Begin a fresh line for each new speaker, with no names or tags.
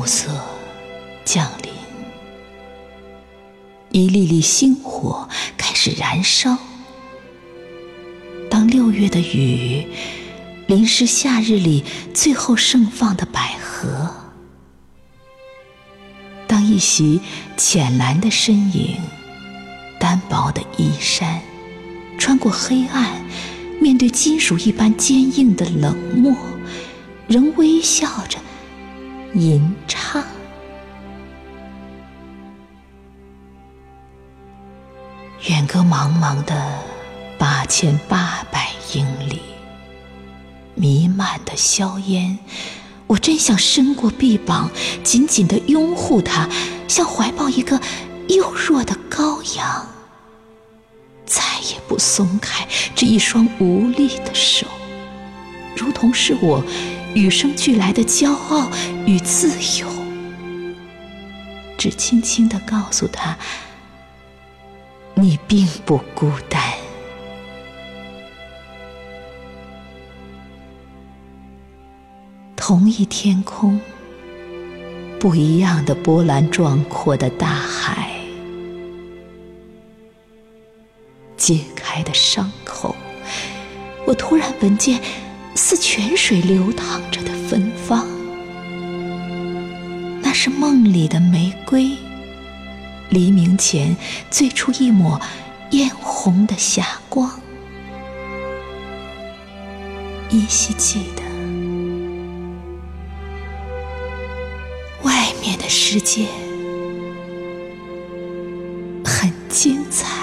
暮色降临，一粒粒星火开始燃烧。当六月的雨淋湿夏日里最后盛放的百合，当一袭浅蓝的身影、单薄的衣衫，穿过黑暗，面对金属一般坚硬的冷漠，仍微笑着吟唱。远隔茫茫的八千八百英里，弥漫的硝烟，我真想伸过臂膀，紧紧地拥护它，像怀抱一个幼弱的羔羊，再也不松开这一双无力的手，如同是我与生俱来的骄傲与自由，只轻轻的告诉他。你并不孤单。同一天空，不一样的波澜壮阔的大海，揭开的伤口，我突然闻见似泉水流淌着的芬芳。那是梦里的玫瑰黎明前最初一抹艳红的霞光。依稀记得外面的世界很精彩。